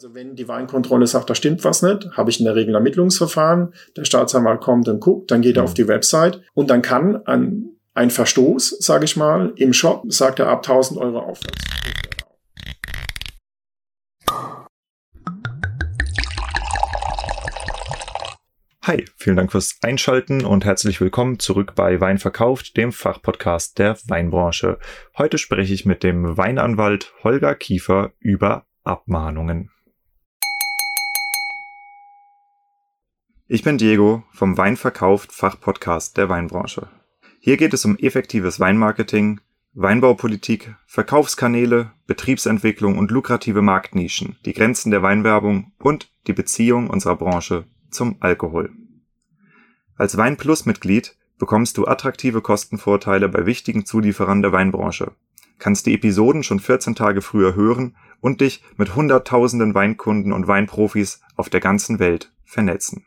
Also wenn die Weinkontrolle sagt, da stimmt was nicht, habe ich in der Regel ein Ermittlungsverfahren. Der Staatsanwalt kommt und guckt, dann geht er auf die Website und dann kann ein, ein Verstoß, sage ich mal, im Shop, sagt er ab 1000 Euro aufwärts. Hi, vielen Dank fürs Einschalten und herzlich willkommen zurück bei Wein verkauft, dem Fachpodcast der Weinbranche. Heute spreche ich mit dem Weinanwalt Holger Kiefer über Abmahnungen. Ich bin Diego vom Weinverkauft Fachpodcast der Weinbranche. Hier geht es um effektives Weinmarketing, Weinbaupolitik, Verkaufskanäle, Betriebsentwicklung und lukrative Marktnischen, die Grenzen der Weinwerbung und die Beziehung unserer Branche zum Alkohol. Als Weinplus-Mitglied bekommst du attraktive Kostenvorteile bei wichtigen Zulieferern der Weinbranche, kannst die Episoden schon 14 Tage früher hören und dich mit hunderttausenden Weinkunden und Weinprofis auf der ganzen Welt vernetzen.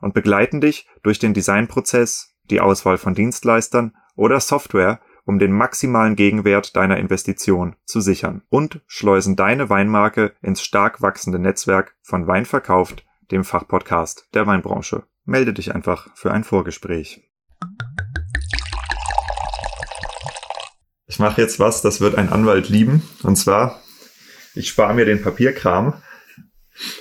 und begleiten dich durch den Designprozess, die Auswahl von Dienstleistern oder Software, um den maximalen Gegenwert deiner Investition zu sichern und schleusen deine Weinmarke ins stark wachsende Netzwerk von Wein verkauft, dem Fachpodcast der Weinbranche. Melde dich einfach für ein Vorgespräch. Ich mache jetzt was, das wird ein Anwalt lieben. Und zwar, ich spare mir den Papierkram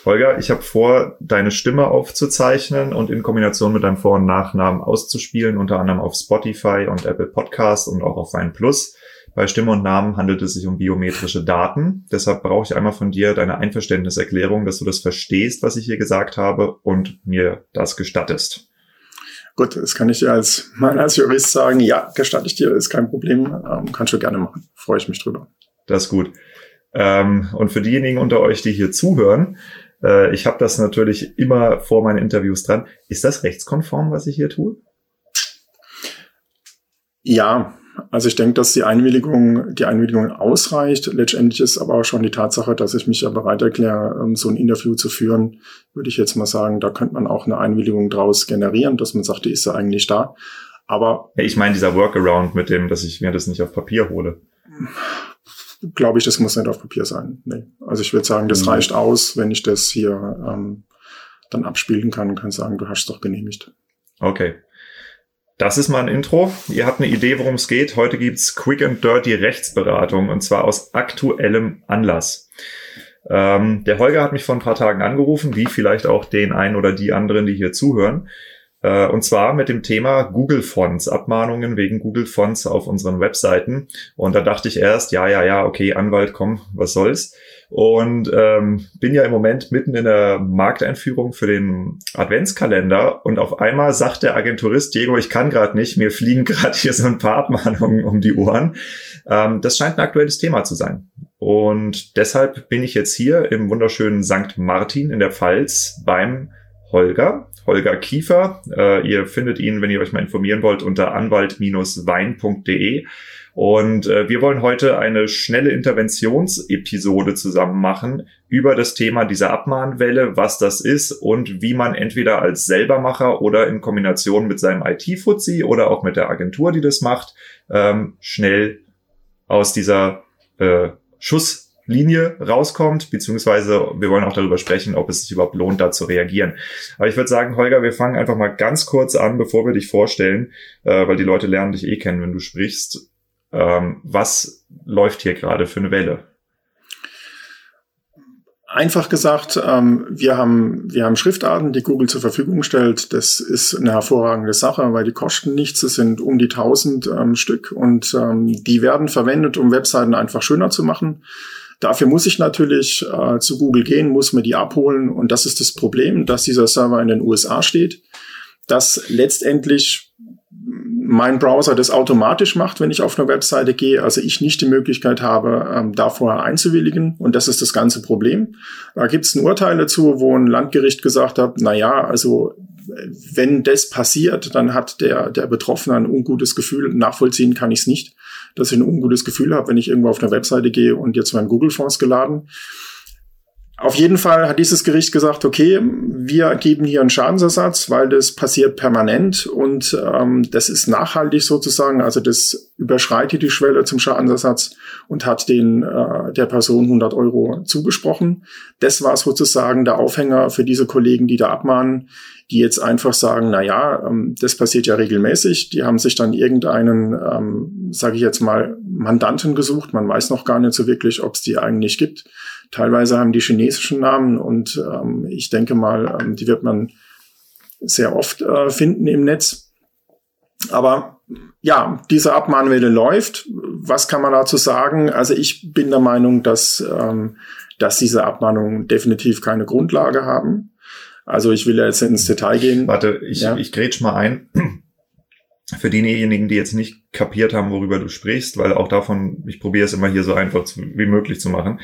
Holger, ich habe vor, deine Stimme aufzuzeichnen und in Kombination mit deinem Vor- und Nachnamen auszuspielen, unter anderem auf Spotify und Apple Podcast und auch auf Wein Plus. Bei Stimme und Namen handelt es sich um biometrische Daten. Deshalb brauche ich einmal von dir deine Einverständniserklärung, dass du das verstehst, was ich hier gesagt habe und mir das gestattest. Gut, das kann ich dir als, mal als Jurist sagen. Ja, gestatte ich dir, ist kein Problem. Ähm, kannst du gerne machen. Freue ich mich drüber. Das ist gut. Ähm, und für diejenigen unter euch, die hier zuhören, äh, ich habe das natürlich immer vor meinen Interviews dran. Ist das rechtskonform, was ich hier tue? Ja, also ich denke, dass die Einwilligung, die Einwilligung ausreicht. Letztendlich ist aber auch schon die Tatsache, dass ich mich ja bereit erkläre, ähm, so ein Interview zu führen, würde ich jetzt mal sagen, da könnte man auch eine Einwilligung draus generieren, dass man sagt, die ist ja eigentlich da. Aber ich meine dieser Workaround mit dem, dass ich mir das nicht auf Papier hole glaube ich, das muss nicht auf Papier sein. Nee. Also ich würde sagen, das mhm. reicht aus, wenn ich das hier ähm, dann abspielen kann und kann sagen, du hast es doch genehmigt. Okay. Das ist mal ein Intro. Ihr habt eine Idee, worum es geht. Heute gibt's Quick and Dirty Rechtsberatung und zwar aus aktuellem Anlass. Ähm, der Holger hat mich vor ein paar Tagen angerufen, wie vielleicht auch den einen oder die anderen, die hier zuhören. Äh, und zwar mit dem Thema Google Fonts, Abmahnungen wegen Google Fonts auf unseren Webseiten. Und da dachte ich erst, ja, ja, ja, okay, Anwalt, komm, was soll's. Und ähm, bin ja im Moment mitten in der Markteinführung für den Adventskalender und auf einmal sagt der Agenturist, Diego, ich kann gerade nicht, mir fliegen gerade hier so ein paar Abmahnungen um die Ohren. Ähm, das scheint ein aktuelles Thema zu sein. Und deshalb bin ich jetzt hier im wunderschönen St. Martin in der Pfalz beim Holger, Holger Kiefer. Äh, ihr findet ihn, wenn ihr euch mal informieren wollt, unter anwalt-wein.de. Und äh, wir wollen heute eine schnelle Interventionsepisode zusammen machen über das Thema dieser Abmahnwelle, was das ist und wie man entweder als Selbermacher oder in Kombination mit seinem IT-Fuzzi oder auch mit der Agentur, die das macht, ähm, schnell aus dieser äh, Schusslinie rauskommt, beziehungsweise wir wollen auch darüber sprechen, ob es sich überhaupt lohnt, da zu reagieren. Aber ich würde sagen, Holger, wir fangen einfach mal ganz kurz an, bevor wir dich vorstellen, äh, weil die Leute lernen dich eh kennen, wenn du sprichst. Ähm, was läuft hier gerade für eine Welle? Einfach gesagt, ähm, wir, haben, wir haben Schriftarten, die Google zur Verfügung stellt. Das ist eine hervorragende Sache, weil die kosten nichts. Es sind um die 1000 ähm, Stück und ähm, die werden verwendet, um Webseiten einfach schöner zu machen. Dafür muss ich natürlich äh, zu Google gehen, muss mir die abholen und das ist das Problem, dass dieser Server in den USA steht, dass letztendlich mein Browser das automatisch macht, wenn ich auf eine Webseite gehe, also ich nicht die Möglichkeit habe, ähm, da vorher einzuwilligen. Und das ist das ganze Problem. Da gibt es ein Urteil dazu, wo ein Landgericht gesagt hat, na ja, also wenn das passiert, dann hat der, der Betroffene ein ungutes Gefühl. Nachvollziehen kann ich es nicht, dass ich ein ungutes Gefühl habe, wenn ich irgendwo auf eine Webseite gehe und jetzt mein Google-Fonds geladen. Auf jeden Fall hat dieses Gericht gesagt, okay, wir geben hier einen Schadensersatz, weil das passiert permanent und ähm, das ist nachhaltig sozusagen. Also das überschreitet die Schwelle zum Schadensersatz und hat den äh, der Person 100 Euro zugesprochen. Das war sozusagen der Aufhänger für diese Kollegen, die da abmahnen, die jetzt einfach sagen, na ja, ähm, das passiert ja regelmäßig. Die haben sich dann irgendeinen, ähm, sage ich jetzt mal, Mandanten gesucht. Man weiß noch gar nicht so wirklich, ob es die eigentlich gibt Teilweise haben die chinesischen Namen und ähm, ich denke mal, ähm, die wird man sehr oft äh, finden im Netz. Aber ja, diese Abmahnwelle läuft. Was kann man dazu sagen? Also ich bin der Meinung, dass, ähm, dass diese Abmahnungen definitiv keine Grundlage haben. Also ich will jetzt ins Detail gehen. Warte, ich, ja. ich grätsch mal ein. Für diejenigen, die jetzt nicht kapiert haben, worüber du sprichst, weil auch davon, ich probiere es immer hier so einfach zu, wie möglich zu machen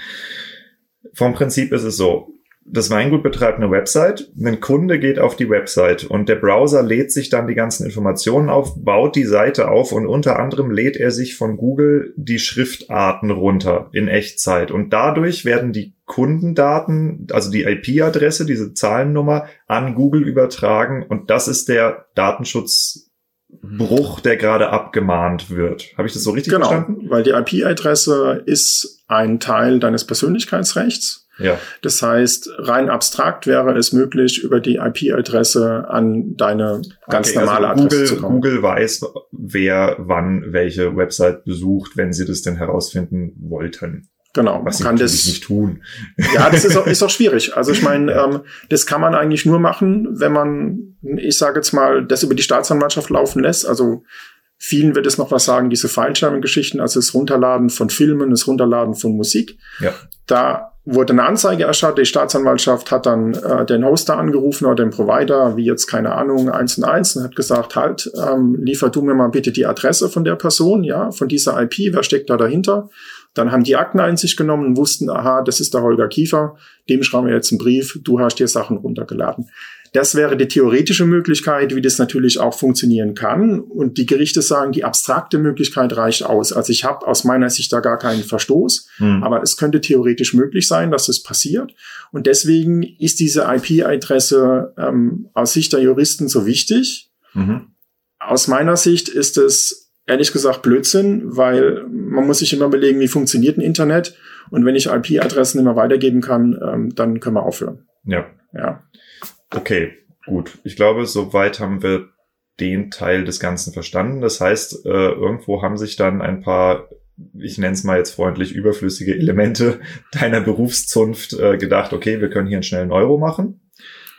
vom Prinzip ist es so. Das Weingut betreibt eine Website, ein Kunde geht auf die Website und der Browser lädt sich dann die ganzen Informationen auf, baut die Seite auf und unter anderem lädt er sich von Google die Schriftarten runter in Echtzeit und dadurch werden die Kundendaten, also die IP-Adresse, diese Zahlennummer an Google übertragen und das ist der Datenschutzbruch, der gerade abgemahnt wird. Habe ich das so richtig genau, verstanden? Weil die IP-Adresse ist ein Teil deines Persönlichkeitsrechts. Ja. Das heißt, rein abstrakt wäre es möglich, über die IP-Adresse an deine ganz okay, also normale also Google, Adresse zu kommen. Google weiß, wer wann welche Website besucht, wenn sie das denn herausfinden wollten. Genau, was sie kann das nicht tun. Ja, das ist auch, ist auch schwierig. Also ich meine, ähm, das kann man eigentlich nur machen, wenn man, ich sage jetzt mal, das über die Staatsanwaltschaft laufen lässt. Also Vielen wird es noch was sagen, diese Fallschirmgeschichten, also das Runterladen von Filmen, das Runterladen von Musik. Ja. Da wurde eine Anzeige erstattet, die Staatsanwaltschaft hat dann äh, den Hoster angerufen oder den Provider, wie jetzt, keine Ahnung, eins und eins, und hat gesagt, halt, ähm, liefer du mir mal bitte die Adresse von der Person, ja, von dieser IP, wer steckt da dahinter? Dann haben die Akteneinsicht genommen und wussten, aha, das ist der Holger Kiefer, dem schreiben wir jetzt einen Brief, du hast dir Sachen runtergeladen. Das wäre die theoretische Möglichkeit, wie das natürlich auch funktionieren kann. Und die Gerichte sagen, die abstrakte Möglichkeit reicht aus. Also ich habe aus meiner Sicht da gar keinen Verstoß, mhm. aber es könnte theoretisch möglich sein, dass es passiert. Und deswegen ist diese IP-Adresse ähm, aus Sicht der Juristen so wichtig. Mhm. Aus meiner Sicht ist es ehrlich gesagt Blödsinn, weil man muss sich immer überlegen, wie funktioniert ein Internet. Und wenn ich IP-Adressen immer weitergeben kann, ähm, dann können wir aufhören. Ja. Ja. Okay, gut. Ich glaube, soweit haben wir den Teil des Ganzen verstanden. Das heißt, äh, irgendwo haben sich dann ein paar, ich nenne es mal jetzt freundlich, überflüssige Elemente deiner Berufszunft äh, gedacht, okay, wir können hier einen schnellen Euro machen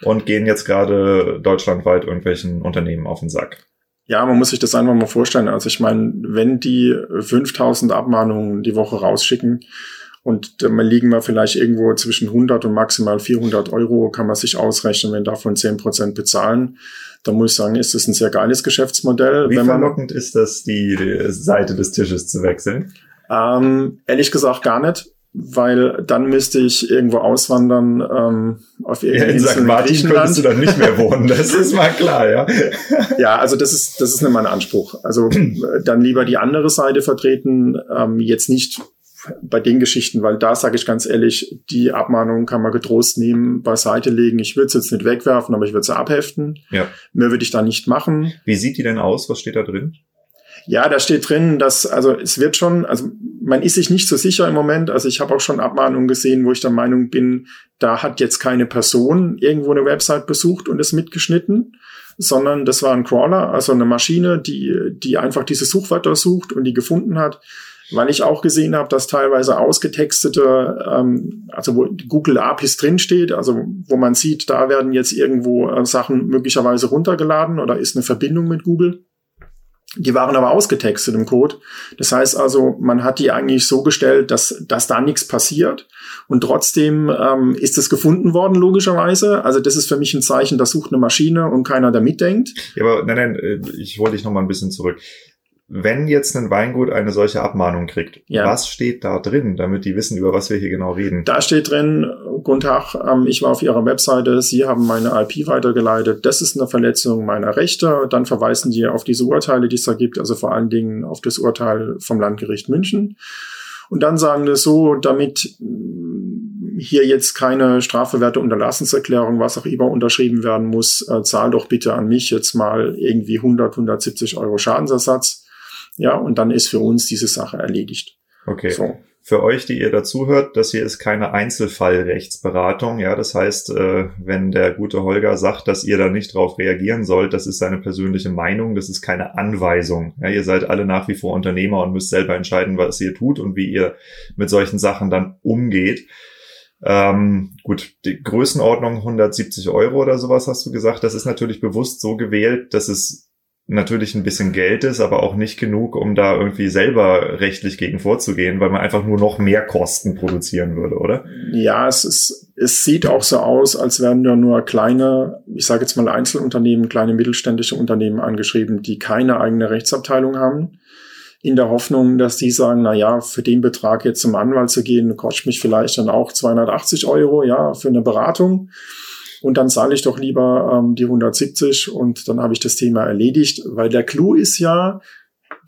und gehen jetzt gerade deutschlandweit irgendwelchen Unternehmen auf den Sack. Ja, man muss sich das einfach mal vorstellen. Also ich meine, wenn die 5000 Abmahnungen die Woche rausschicken, und dann liegen wir vielleicht irgendwo zwischen 100 und maximal 400 Euro, kann man sich ausrechnen, wenn davon 10 Prozent bezahlen. Da muss ich sagen, ist das ein sehr geiles Geschäftsmodell. Wie verlockend ist das, die Seite des Tisches zu wechseln? Ähm, ehrlich gesagt gar nicht. Weil dann müsste ich irgendwo auswandern ähm, auf irgendeine ja, in St. Martin könntest du dann nicht mehr wohnen, das ist mal klar, ja. ja, also das ist das ist nicht mein Anspruch. Also dann lieber die andere Seite vertreten, ähm, jetzt nicht bei den Geschichten, weil da sage ich ganz ehrlich, die Abmahnung kann man getrost nehmen, beiseite legen. Ich würde es jetzt nicht wegwerfen, aber ich würde sie abheften. Ja. Mehr würde ich da nicht machen. Wie sieht die denn aus? Was steht da drin? Ja, da steht drin, dass, also es wird schon, also man ist sich nicht so sicher im Moment. Also ich habe auch schon Abmahnungen gesehen, wo ich der Meinung bin, da hat jetzt keine Person irgendwo eine Website besucht und es mitgeschnitten, sondern das war ein Crawler, also eine Maschine, die, die einfach diese Suchwörter sucht und die gefunden hat weil ich auch gesehen habe, dass teilweise ausgetextete, ähm, also wo Google APIs drinsteht, also wo man sieht, da werden jetzt irgendwo äh, Sachen möglicherweise runtergeladen oder ist eine Verbindung mit Google. Die waren aber ausgetextet im Code. Das heißt also, man hat die eigentlich so gestellt, dass, dass da nichts passiert. Und trotzdem ähm, ist es gefunden worden, logischerweise. Also das ist für mich ein Zeichen, da sucht eine Maschine und keiner da mitdenkt. Ja, aber nein, nein, äh, ich wollte dich noch mal ein bisschen zurück wenn jetzt ein Weingut eine solche Abmahnung kriegt, ja. was steht da drin, damit die wissen, über was wir hier genau reden? Da steht drin, guten Tag, ähm, ich war auf Ihrer Webseite, Sie haben meine IP weitergeleitet, das ist eine Verletzung meiner Rechte. Dann verweisen die auf diese Urteile, die es da gibt, also vor allen Dingen auf das Urteil vom Landgericht München. Und dann sagen wir so, damit mm, hier jetzt keine strafbewährte Unterlassenserklärung, was auch immer unterschrieben werden muss, äh, zahl doch bitte an mich jetzt mal irgendwie 100, 170 Euro Schadensersatz ja, und dann ist für uns diese Sache erledigt. Okay. So. Für euch, die ihr dazuhört, das hier ist keine Einzelfallrechtsberatung. Ja, das heißt, äh, wenn der gute Holger sagt, dass ihr da nicht drauf reagieren sollt, das ist seine persönliche Meinung, das ist keine Anweisung. Ja, ihr seid alle nach wie vor Unternehmer und müsst selber entscheiden, was ihr tut und wie ihr mit solchen Sachen dann umgeht. Ähm, gut, die Größenordnung 170 Euro oder sowas hast du gesagt. Das ist natürlich bewusst so gewählt, dass es natürlich ein bisschen Geld ist, aber auch nicht genug, um da irgendwie selber rechtlich gegen vorzugehen, weil man einfach nur noch mehr Kosten produzieren würde, oder? Ja, es ist, es sieht auch so aus, als wären da nur kleine, ich sage jetzt mal Einzelunternehmen, kleine mittelständische Unternehmen angeschrieben, die keine eigene Rechtsabteilung haben. In der Hoffnung, dass die sagen, na ja, für den Betrag jetzt zum Anwalt zu gehen, kostet mich vielleicht dann auch 280 Euro, ja, für eine Beratung und dann zahle ich doch lieber ähm, die 170 und dann habe ich das Thema erledigt, weil der Clou ist ja,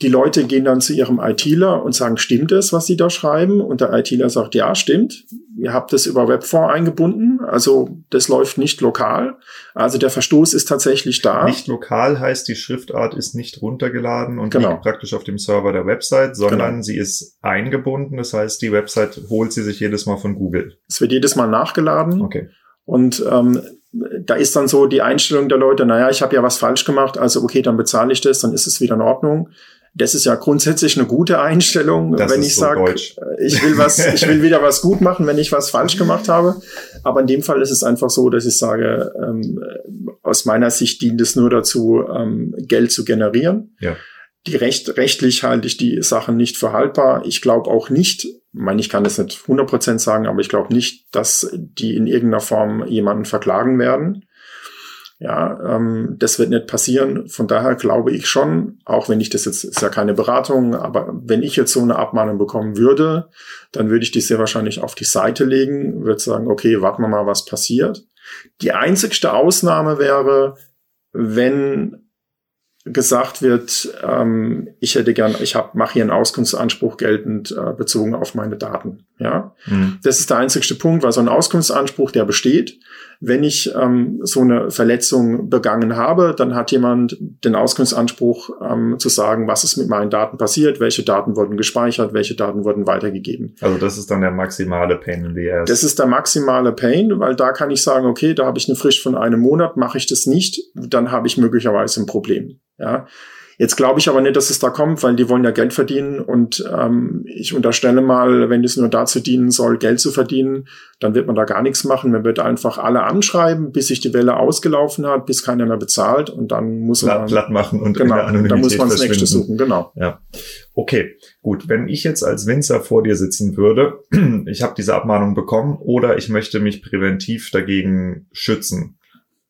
die Leute gehen dann zu ihrem ITler und sagen, stimmt es, was sie da schreiben? Und der ITler sagt, ja, stimmt. Ihr habt das über Webfonds eingebunden, also das läuft nicht lokal. Also der Verstoß ist tatsächlich da. Nicht lokal heißt, die Schriftart ist nicht runtergeladen und genau. liegt praktisch auf dem Server der Website, sondern genau. sie ist eingebunden. Das heißt, die Website holt sie sich jedes Mal von Google. Es wird jedes Mal nachgeladen. Okay. Und ähm, da ist dann so die Einstellung der Leute, naja, ich habe ja was falsch gemacht, also okay, dann bezahle ich das, dann ist es wieder in Ordnung. Das ist ja grundsätzlich eine gute Einstellung, das wenn ich so sage, ich will was, ich will wieder was gut machen, wenn ich was falsch gemacht habe. Aber in dem Fall ist es einfach so, dass ich sage, ähm, aus meiner Sicht dient es nur dazu, ähm, Geld zu generieren. Ja. Die Recht, rechtlich halte ich die Sachen nicht für haltbar. Ich glaube auch nicht, ich meine, ich kann das nicht 100% sagen, aber ich glaube nicht, dass die in irgendeiner Form jemanden verklagen werden. Ja, ähm, das wird nicht passieren. Von daher glaube ich schon, auch wenn ich das jetzt, ist ja keine Beratung, aber wenn ich jetzt so eine Abmahnung bekommen würde, dann würde ich die sehr wahrscheinlich auf die Seite legen, würde sagen, okay, warten wir mal, was passiert. Die einzigste Ausnahme wäre, wenn gesagt wird, ähm, ich hätte gern, ich hab, mache hier einen Auskunftsanspruch geltend äh, bezogen auf meine Daten. Ja, mhm. das ist der einzigste Punkt, weil so ein Auskunftsanspruch, der besteht. Wenn ich ähm, so eine Verletzung begangen habe, dann hat jemand den Auskunftsanspruch ähm, zu sagen, was ist mit meinen Daten passiert, welche Daten wurden gespeichert, welche Daten wurden weitergegeben. Also das ist dann der maximale Pain in the ass. Das ist der maximale Pain, weil da kann ich sagen, okay, da habe ich eine Frist von einem Monat, mache ich das nicht, dann habe ich möglicherweise ein Problem. Ja. Jetzt glaube ich aber nicht, dass es da kommt, weil die wollen ja Geld verdienen und ähm, ich unterstelle mal, wenn es nur dazu dienen soll, Geld zu verdienen, dann wird man da gar nichts machen. Man wird einfach alle anschreiben, bis sich die Welle ausgelaufen hat, bis keiner mehr bezahlt und dann muss man platt machen und genau, dann muss man das nächste suchen. Genau. Ja. Okay, gut. Wenn ich jetzt als Winzer vor dir sitzen würde, ich habe diese Abmahnung bekommen oder ich möchte mich präventiv dagegen schützen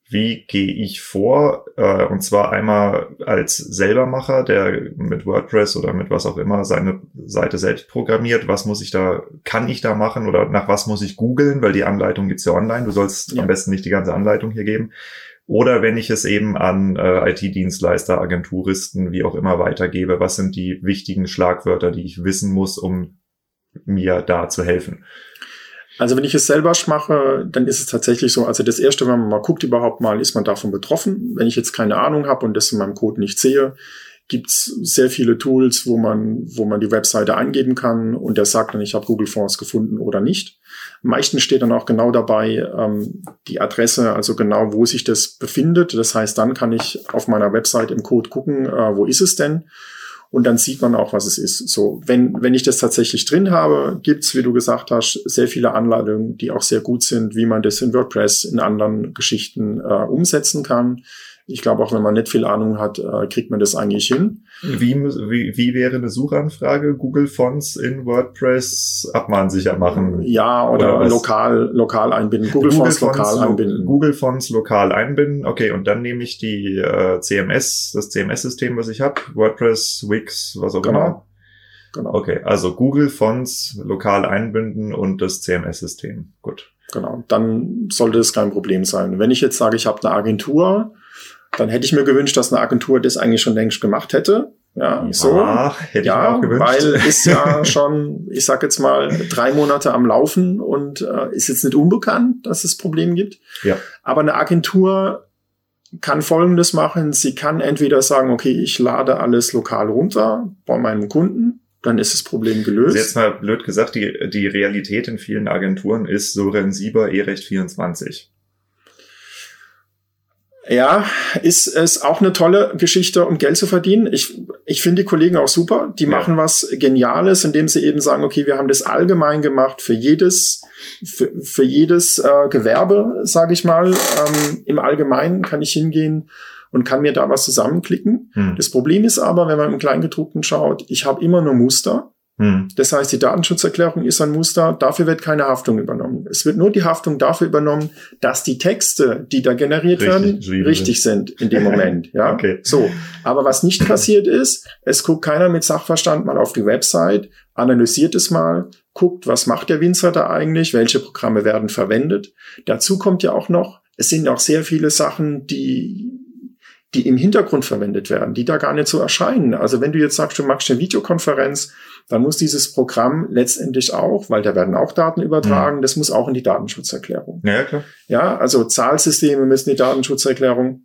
wie gehe ich vor? Äh, und zwar einmal als Selbermacher, der mit WordPress oder mit was auch immer seine Seite selbst programmiert. Was muss ich da, kann ich da machen oder nach was muss ich googeln? Weil die Anleitung gibt's ja online. Du sollst ja. am besten nicht die ganze Anleitung hier geben. Oder wenn ich es eben an äh, IT-Dienstleister, Agenturisten, wie auch immer weitergebe, was sind die wichtigen Schlagwörter, die ich wissen muss, um mir da zu helfen? Also wenn ich es selber mache, dann ist es tatsächlich so, also das erste, wenn man mal guckt überhaupt mal, ist man davon betroffen. Wenn ich jetzt keine Ahnung habe und das in meinem Code nicht sehe, gibt's sehr viele Tools, wo man, wo man die Webseite eingeben kann und der sagt dann, ich habe Google Fonds gefunden oder nicht. Meistens steht dann auch genau dabei ähm, die Adresse, also genau, wo sich das befindet. Das heißt, dann kann ich auf meiner Website im Code gucken, äh, wo ist es denn? Und dann sieht man auch, was es ist. So, wenn, wenn ich das tatsächlich drin habe, gibt's, wie du gesagt hast, sehr viele Anleitungen, die auch sehr gut sind, wie man das in WordPress in anderen Geschichten äh, umsetzen kann ich glaube auch, wenn man nicht viel Ahnung hat, äh, kriegt man das eigentlich hin. Wie, wie, wie wäre eine Suchanfrage? Google Fonts in WordPress abmahnsicher machen? Ja, oder, oder lokal, lokal einbinden. Google, Google Fonts, Fonts lokal einbinden. Google Fonts lokal einbinden. Okay, und dann nehme ich die äh, CMS, das CMS-System, was ich habe, WordPress, Wix, was auch genau. immer. Genau. Okay, also Google Fonts lokal einbinden und das CMS-System. Gut. Genau, dann sollte es kein Problem sein. Wenn ich jetzt sage, ich habe eine Agentur, dann hätte ich mir gewünscht, dass eine Agentur das eigentlich schon längst gemacht hätte. Ja, so. Hätte ja, ich mir auch gewünscht. weil ist ja schon, ich sag jetzt mal, drei Monate am Laufen und äh, ist jetzt nicht unbekannt, dass es Probleme gibt. Ja. Aber eine Agentur kann Folgendes machen. Sie kann entweder sagen, okay, ich lade alles lokal runter bei meinem Kunden, dann ist das Problem gelöst. Also jetzt mal blöd gesagt, die, die Realität in vielen Agenturen ist Soren Sieber E-Recht 24. Ja, ist es auch eine tolle Geschichte, um Geld zu verdienen. Ich, ich finde die Kollegen auch super. Die ja. machen was Geniales, indem sie eben sagen, okay, wir haben das allgemein gemacht für jedes, für, für jedes äh, Gewerbe, sage ich mal. Ähm, Im Allgemeinen kann ich hingehen und kann mir da was zusammenklicken. Hm. Das Problem ist aber, wenn man im Kleingedruckten schaut, ich habe immer nur Muster. Hm. Das heißt, die Datenschutzerklärung ist ein Muster, dafür wird keine Haftung übernommen. Es wird nur die Haftung dafür übernommen, dass die Texte, die da generiert richtig, werden, richtig sind in dem Moment. Ja, okay. so. Aber was nicht passiert ist, es guckt keiner mit Sachverstand mal auf die Website, analysiert es mal, guckt, was macht der Winzer da eigentlich, welche Programme werden verwendet. Dazu kommt ja auch noch, es sind auch sehr viele Sachen, die die im Hintergrund verwendet werden, die da gar nicht so erscheinen. Also wenn du jetzt sagst, du machst eine Videokonferenz, dann muss dieses Programm letztendlich auch, weil da werden auch Daten übertragen, mhm. das muss auch in die Datenschutzerklärung. Ja, klar. Ja, also Zahlsysteme müssen die Datenschutzerklärung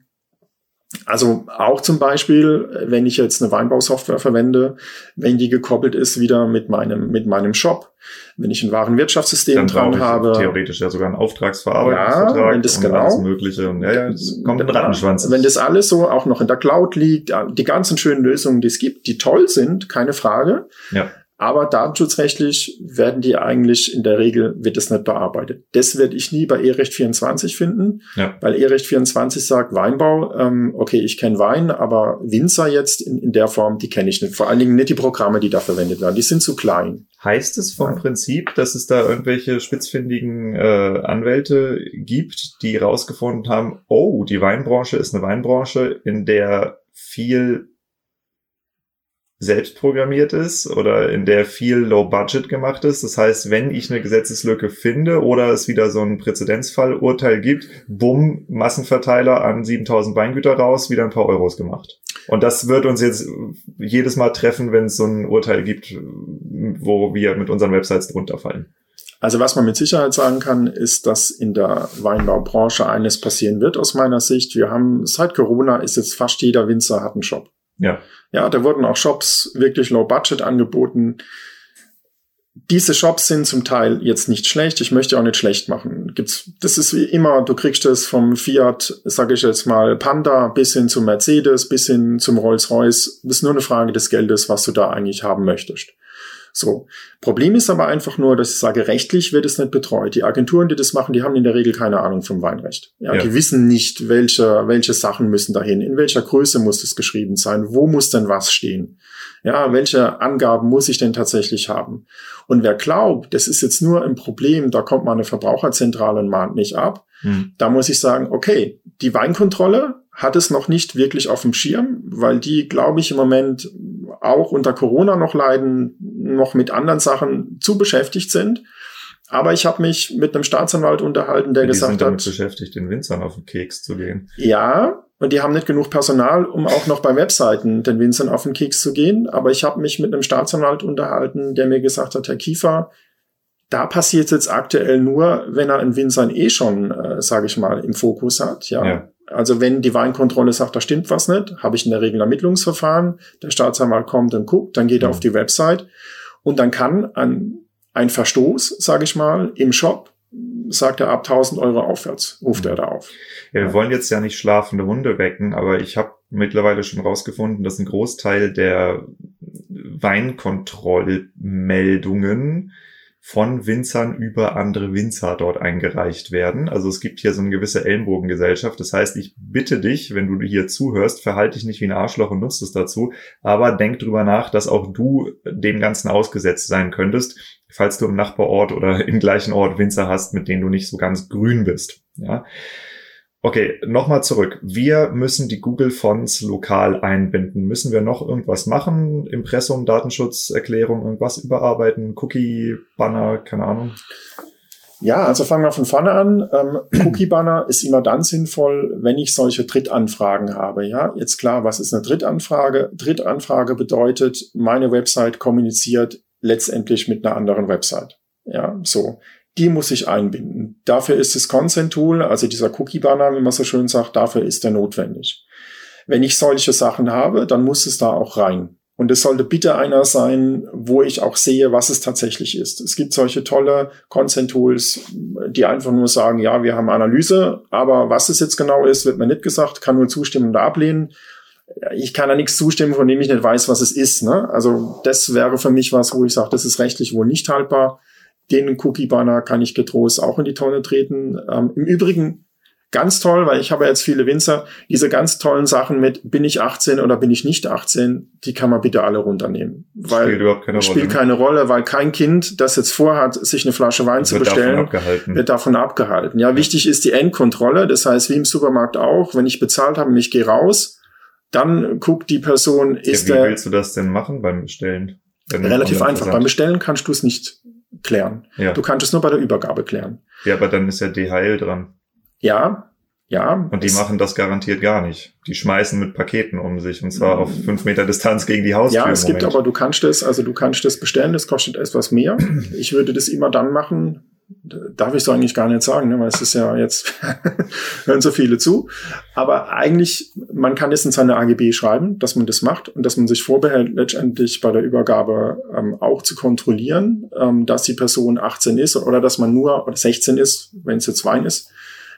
also auch zum Beispiel, wenn ich jetzt eine Weinbausoftware verwende, wenn die gekoppelt ist wieder mit meinem, mit meinem Shop, wenn ich ein Warenwirtschaftssystem Dann dran habe. Theoretisch ja sogar ein Auftragsverarbeitungsvertrag ja, wenn das genau, alles Mögliche. Und ja, ja, es kommt ein Rattenschwanz. Wenn das alles so auch noch in der Cloud liegt, die ganzen schönen Lösungen, die es gibt, die toll sind, keine Frage. Ja. Aber datenschutzrechtlich werden die eigentlich in der Regel wird es nicht bearbeitet. Das werde ich nie bei E-Recht 24 finden, ja. weil E-Recht 24 sagt Weinbau, ähm, okay, ich kenne Wein, aber Winzer jetzt in, in der Form, die kenne ich nicht. Vor allen Dingen nicht die Programme, die da verwendet werden. Die sind zu klein. Heißt es vom ja. Prinzip, dass es da irgendwelche spitzfindigen äh, Anwälte gibt, die rausgefunden haben, oh, die Weinbranche ist eine Weinbranche, in der viel selbst programmiert ist oder in der viel Low Budget gemacht ist. Das heißt, wenn ich eine Gesetzeslücke finde oder es wieder so ein Präzedenzfallurteil gibt, bumm, Massenverteiler an 7000 Weingüter raus, wieder ein paar Euros gemacht. Und das wird uns jetzt jedes Mal treffen, wenn es so ein Urteil gibt, wo wir mit unseren Websites drunter fallen. Also was man mit Sicherheit sagen kann, ist, dass in der Weinbaubranche eines passieren wird aus meiner Sicht. Wir haben seit Corona ist jetzt fast jeder Winzer hat einen Shop. Ja. Ja, da wurden auch Shops wirklich low budget angeboten. Diese Shops sind zum Teil jetzt nicht schlecht. Ich möchte auch nicht schlecht machen. Gibt's, das ist wie immer, du kriegst es vom Fiat, sage ich jetzt mal, Panda bis hin zum Mercedes, bis hin zum Rolls-Royce. Das ist nur eine Frage des Geldes, was du da eigentlich haben möchtest. So. Problem ist aber einfach nur, dass ich sage, rechtlich wird es nicht betreut. Die Agenturen, die das machen, die haben in der Regel keine Ahnung vom Weinrecht. Ja, ja. Die wissen nicht, welche, welche Sachen müssen dahin, in welcher Größe muss es geschrieben sein, wo muss denn was stehen. Ja, welche Angaben muss ich denn tatsächlich haben? Und wer glaubt, das ist jetzt nur ein Problem, da kommt meine Verbraucherzentrale und mahnt nicht ab, hm. da muss ich sagen, okay, die Weinkontrolle hat es noch nicht wirklich auf dem Schirm, weil die, glaube ich, im Moment auch unter Corona noch leiden, noch mit anderen Sachen zu beschäftigt sind. Aber ich habe mich mit einem Staatsanwalt unterhalten, der die gesagt sind damit hat, beschäftigt, den Winzern auf den Keks zu gehen. Ja, und die haben nicht genug Personal, um auch noch bei Webseiten den Winzern auf den Keks zu gehen. Aber ich habe mich mit einem Staatsanwalt unterhalten, der mir gesagt hat, Herr Kiefer, da passiert jetzt aktuell nur, wenn er einen Winzer eh schon, äh, sage ich mal, im Fokus hat. Ja. ja. Also wenn die Weinkontrolle sagt, da stimmt was nicht, habe ich in der Regel Ermittlungsverfahren. Der Staatsanwalt kommt und guckt, dann geht er mhm. auf die Website und dann kann ein, ein Verstoß, sage ich mal, im Shop, sagt er ab 1000 Euro aufwärts, ruft er da auf. Ja, wir wollen jetzt ja nicht schlafende Hunde wecken, aber ich habe mittlerweile schon rausgefunden, dass ein Großteil der Weinkontrollmeldungen von Winzern über andere Winzer dort eingereicht werden. Also es gibt hier so eine gewisse Ellenbogengesellschaft. Das heißt, ich bitte dich, wenn du hier zuhörst, verhalte dich nicht wie ein Arschloch und nutzt es dazu, aber denk drüber nach, dass auch du dem Ganzen ausgesetzt sein könntest, falls du im Nachbarort oder im gleichen Ort Winzer hast, mit denen du nicht so ganz grün bist. Ja. Okay, nochmal zurück. Wir müssen die Google Fonts lokal einbinden. Müssen wir noch irgendwas machen? Impressum, Datenschutzerklärung, irgendwas überarbeiten? Cookie, Banner, keine Ahnung. Ja, also fangen wir von vorne an. Ähm, Cookie-Banner ist immer dann sinnvoll, wenn ich solche Drittanfragen habe. Ja, jetzt klar, was ist eine Drittanfrage? Drittanfrage bedeutet, meine Website kommuniziert letztendlich mit einer anderen Website. Ja, so die muss ich einbinden. Dafür ist das Consent-Tool, also dieser Cookie-Banner, wie man so schön sagt, dafür ist der notwendig. Wenn ich solche Sachen habe, dann muss es da auch rein. Und es sollte bitte einer sein, wo ich auch sehe, was es tatsächlich ist. Es gibt solche tolle Consent-Tools, die einfach nur sagen, ja, wir haben Analyse, aber was es jetzt genau ist, wird mir nicht gesagt, kann nur zustimmen und ablehnen. Ich kann da nichts zustimmen, von dem ich nicht weiß, was es ist. Ne? Also das wäre für mich was, wo ich sage, das ist rechtlich wohl nicht haltbar den Cookie-Banner kann ich getrost auch in die Tonne treten. Ähm, Im Übrigen ganz toll, weil ich habe jetzt viele Winzer, diese ganz tollen Sachen mit bin ich 18 oder bin ich nicht 18, die kann man bitte alle runternehmen. Weil spielt überhaupt keine spielt Rolle. Ne? keine Rolle, weil kein Kind, das jetzt vorhat, sich eine Flasche Wein zu bestellen, davon wird davon abgehalten. Ja, ja, wichtig ist die Endkontrolle, das heißt wie im Supermarkt auch, wenn ich bezahlt habe, ich gehe raus, dann guckt die Person, ist ja, wie der. Wie willst du das denn machen beim Bestellen? Relativ einfach. Beim Bestellen kannst du es nicht klären. Ja. Du kannst es nur bei der Übergabe klären. Ja, aber dann ist ja DHL dran. Ja, ja. Und die machen das garantiert gar nicht. Die schmeißen mit Paketen um sich und zwar auf fünf Meter Distanz gegen die Haustür. Ja, es gibt aber, du kannst das, also du kannst das bestellen, das kostet etwas mehr. Ich würde das immer dann machen, darf ich so eigentlich gar nicht sagen, ne, weil es ist ja jetzt, hören so viele zu. Aber eigentlich, man kann es in seine AGB schreiben, dass man das macht und dass man sich vorbehält, letztendlich bei der Übergabe ähm, auch zu kontrollieren, ähm, dass die Person 18 ist oder dass man nur oder 16 ist, wenn es jetzt Wein ist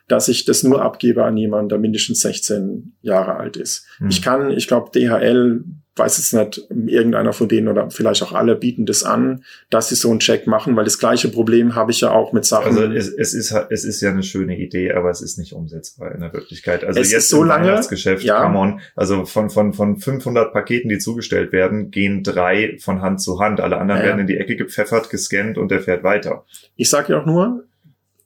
dass ich das nur abgebe an jemanden, der mindestens 16 Jahre alt ist. Hm. Ich kann, ich glaube, DHL weiß es nicht, irgendeiner von denen oder vielleicht auch alle bieten das an, dass sie so einen Check machen, weil das gleiche Problem habe ich ja auch mit Sachen. Also es, es ist es ist ja eine schöne Idee, aber es ist nicht umsetzbar in der Wirklichkeit. Also es jetzt so im lange, Weihnachtsgeschäft, ja. come on, also von von von 500 Paketen, die zugestellt werden, gehen drei von Hand zu Hand. Alle anderen ja. werden in die Ecke gepfeffert, gescannt und der fährt weiter. Ich sage ja auch nur,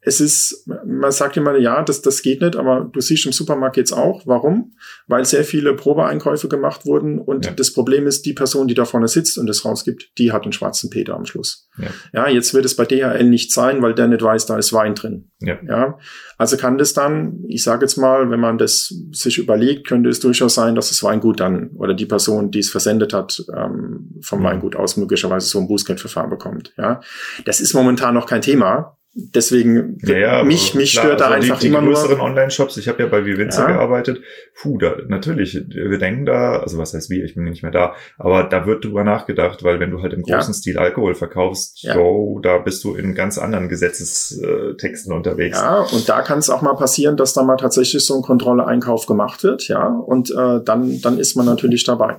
es ist, man sagt immer, ja, das, das geht nicht, aber du siehst im Supermarkt jetzt auch. Warum? Weil sehr viele Probeeinkäufe gemacht wurden und ja. das Problem ist, die Person, die da vorne sitzt und es rausgibt, die hat einen schwarzen Peter am Schluss. Ja. ja, jetzt wird es bei DHL nicht sein, weil der nicht weiß, da ist Wein drin. Ja. ja. Also kann das dann, ich sage jetzt mal, wenn man das sich überlegt, könnte es durchaus sein, dass das Weingut dann oder die Person, die es versendet hat, ähm, vom mhm. Weingut aus möglicherweise so ein Bußgeldverfahren bekommt. Ja, das ist momentan noch kein Thema deswegen naja, mich mich klar, stört da also einfach die, die immer größeren Online-Shops. Ich habe ja bei Vivinza ja. gearbeitet. Puh, da natürlich. Wir denken da, also was heißt wir? Ich bin nicht mehr da, aber da wird drüber nachgedacht, weil wenn du halt im großen ja. Stil Alkohol verkaufst, ja. so, da bist du in ganz anderen Gesetzestexten unterwegs. Ja, und da kann es auch mal passieren, dass da mal tatsächlich so ein Kontrolle-Einkauf gemacht wird, ja, und äh, dann dann ist man natürlich dabei.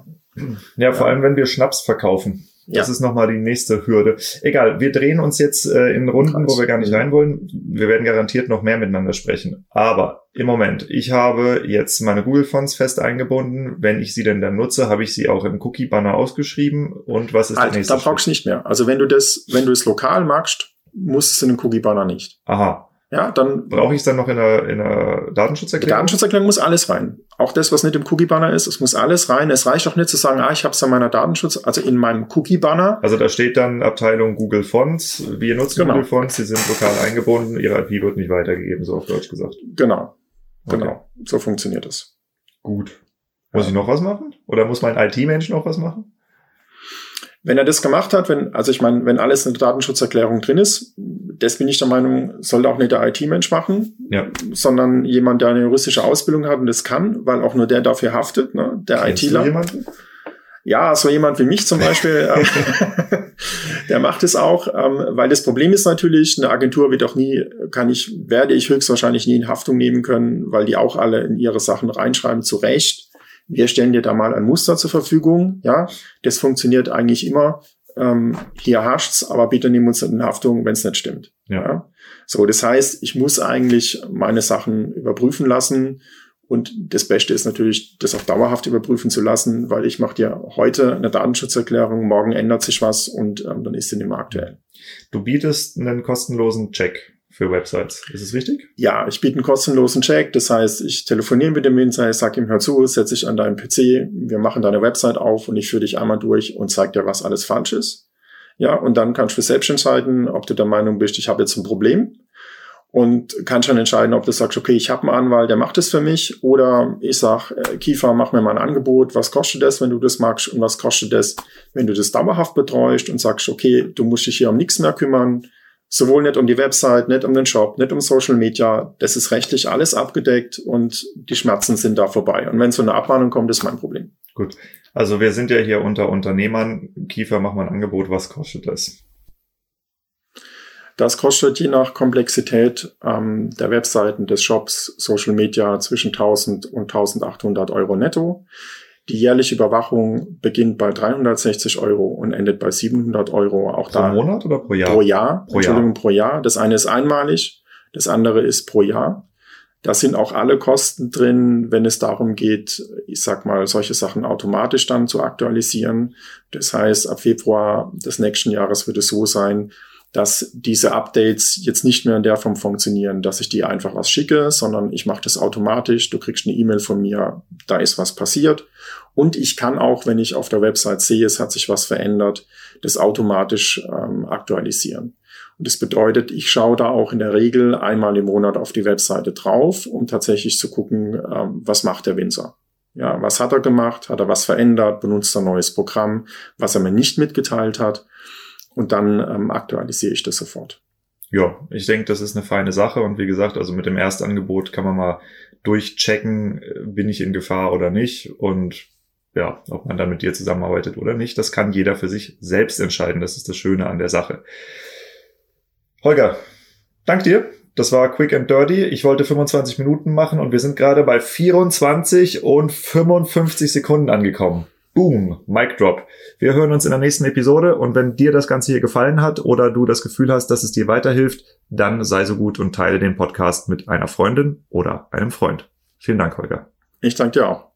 Ja, vor allem wenn wir Schnaps verkaufen Das ja. ist nochmal die nächste Hürde. Egal, wir drehen uns jetzt äh, in Runden, Krass. wo wir gar nicht rein wollen. Wir werden garantiert noch mehr miteinander sprechen. Aber im Moment, ich habe jetzt meine Google-Fonts fest eingebunden. Wenn ich sie denn dann nutze, habe ich sie auch im Cookie-Banner ausgeschrieben. Und was ist halt, der nächste Da brauchst du nicht mehr. Also wenn du das, wenn du es lokal magst, musst du in den Cookie-Banner nicht. Aha. Ja, dann brauche ich es dann noch in der, in der Datenschutzerklärung. Datenschutzerklärung muss alles rein. Auch das, was nicht im Cookie-Banner ist, es muss alles rein. Es reicht auch nicht zu sagen, ah, ich habe es in meiner Datenschutz, also in meinem Cookie-Banner. Also da steht dann Abteilung Google Fonts. Wir nutzen genau. Google Fonts, sie sind lokal eingebunden, ihre IP wird nicht weitergegeben, so auf Deutsch gesagt. Genau, genau. Okay. So funktioniert es. Gut. Muss ja. ich noch was machen? Oder muss mein IT-Mensch noch was machen? Wenn er das gemacht hat, wenn, also ich meine, wenn alles in der Datenschutzerklärung drin ist, das bin ich der Meinung, sollte auch nicht der IT-Mensch machen, ja. sondern jemand, der eine juristische Ausbildung hat und das kann, weil auch nur der dafür haftet, ne? der ITler. Ja, so jemand wie mich zum Beispiel, ähm, der macht es auch, ähm, weil das Problem ist natürlich, eine Agentur wird auch nie, kann ich, werde ich höchstwahrscheinlich nie in Haftung nehmen können, weil die auch alle in ihre Sachen reinschreiben, zu Recht wir stellen dir da mal ein Muster zur Verfügung, ja, das funktioniert eigentlich immer. Ähm, hier hascht's, aber bitte nimm uns in Haftung, wenn es nicht stimmt. Ja. ja. So, das heißt, ich muss eigentlich meine Sachen überprüfen lassen und das Beste ist natürlich, das auch dauerhaft überprüfen zu lassen, weil ich mache dir heute eine Datenschutzerklärung, morgen ändert sich was und ähm, dann ist sie nicht mehr aktuell. Du bietest einen kostenlosen Check für Websites. Ist es richtig? Ja, ich biete einen kostenlosen Check. Das heißt, ich telefoniere mit dem Winzer, ich sage ihm, hör zu, setze dich an deinen PC, wir machen deine Website auf und ich führe dich einmal durch und zeige dir, was alles falsch ist. Ja, und dann kannst du selbst entscheiden, ob du der Meinung bist, ich habe jetzt ein Problem und kannst dann entscheiden, ob du sagst, okay, ich habe einen Anwalt, der macht das für mich, oder ich sag, äh, Kiefer, mach mir mal ein Angebot, was kostet das, wenn du das magst, und was kostet das, wenn du das dauerhaft betreust und sagst, okay, du musst dich hier um nichts mehr kümmern, sowohl nicht um die Website, nicht um den Shop, nicht um Social Media. Das ist rechtlich alles abgedeckt und die Schmerzen sind da vorbei. Und wenn so eine Abmahnung kommt, ist mein Problem. Gut. Also wir sind ja hier unter Unternehmern. Kiefer, mach mal ein Angebot. Was kostet das? Das kostet je nach Komplexität ähm, der Webseiten des Shops, Social Media zwischen 1000 und 1800 Euro netto. Die jährliche Überwachung beginnt bei 360 Euro und endet bei 700 Euro. Auch pro da Monat oder pro Jahr? Pro Jahr. Pro Entschuldigung, Jahr. pro Jahr. Das eine ist einmalig, das andere ist pro Jahr. Da sind auch alle Kosten drin, wenn es darum geht, ich sag mal, solche Sachen automatisch dann zu aktualisieren. Das heißt, ab Februar des nächsten Jahres wird es so sein, dass diese Updates jetzt nicht mehr in der Form funktionieren, dass ich die einfach was schicke, sondern ich mache das automatisch. Du kriegst eine E-Mail von mir, da ist was passiert. Und ich kann auch, wenn ich auf der Website sehe, es hat sich was verändert, das automatisch ähm, aktualisieren. Und das bedeutet, ich schaue da auch in der Regel einmal im Monat auf die Webseite drauf, um tatsächlich zu gucken, ähm, was macht der Winzer. Ja, was hat er gemacht? Hat er was verändert? Benutzt er ein neues Programm, was er mir nicht mitgeteilt hat? Und dann ähm, aktualisiere ich das sofort. Ja, ich denke, das ist eine feine Sache und wie gesagt, also mit dem Erstangebot kann man mal durchchecken, äh, bin ich in Gefahr oder nicht und ja, ob man dann mit dir zusammenarbeitet oder nicht, das kann jeder für sich selbst entscheiden. Das ist das Schöne an der Sache. Holger, dank dir. Das war quick and dirty. Ich wollte 25 Minuten machen und wir sind gerade bei 24 und 55 Sekunden angekommen. Boom, Mic Drop. Wir hören uns in der nächsten Episode und wenn dir das Ganze hier gefallen hat oder du das Gefühl hast, dass es dir weiterhilft, dann sei so gut und teile den Podcast mit einer Freundin oder einem Freund. Vielen Dank, Holger. Ich danke dir auch.